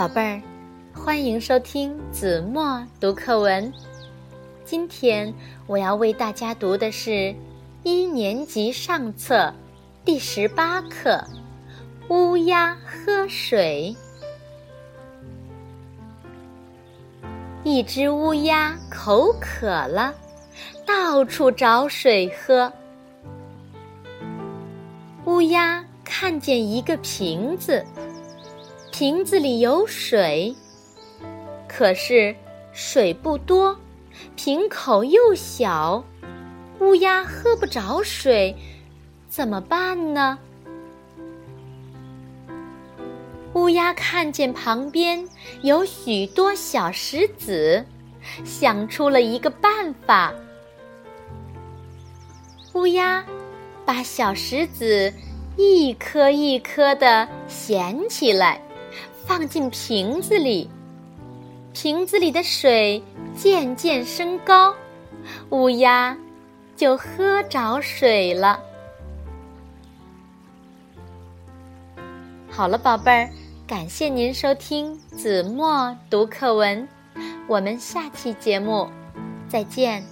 宝贝儿，欢迎收听子墨读课文。今天我要为大家读的是一年级上册第十八课《乌鸦喝水》。一只乌鸦口渴了，到处找水喝。乌鸦看见一个瓶子。瓶子里有水，可是水不多，瓶口又小，乌鸦喝不着水，怎么办呢？乌鸦看见旁边有许多小石子，想出了一个办法。乌鸦把小石子一颗一颗的衔起来。放进瓶子里，瓶子里的水渐渐升高，乌鸦就喝着水了。好了，宝贝儿，感谢您收听子墨读课文，我们下期节目再见。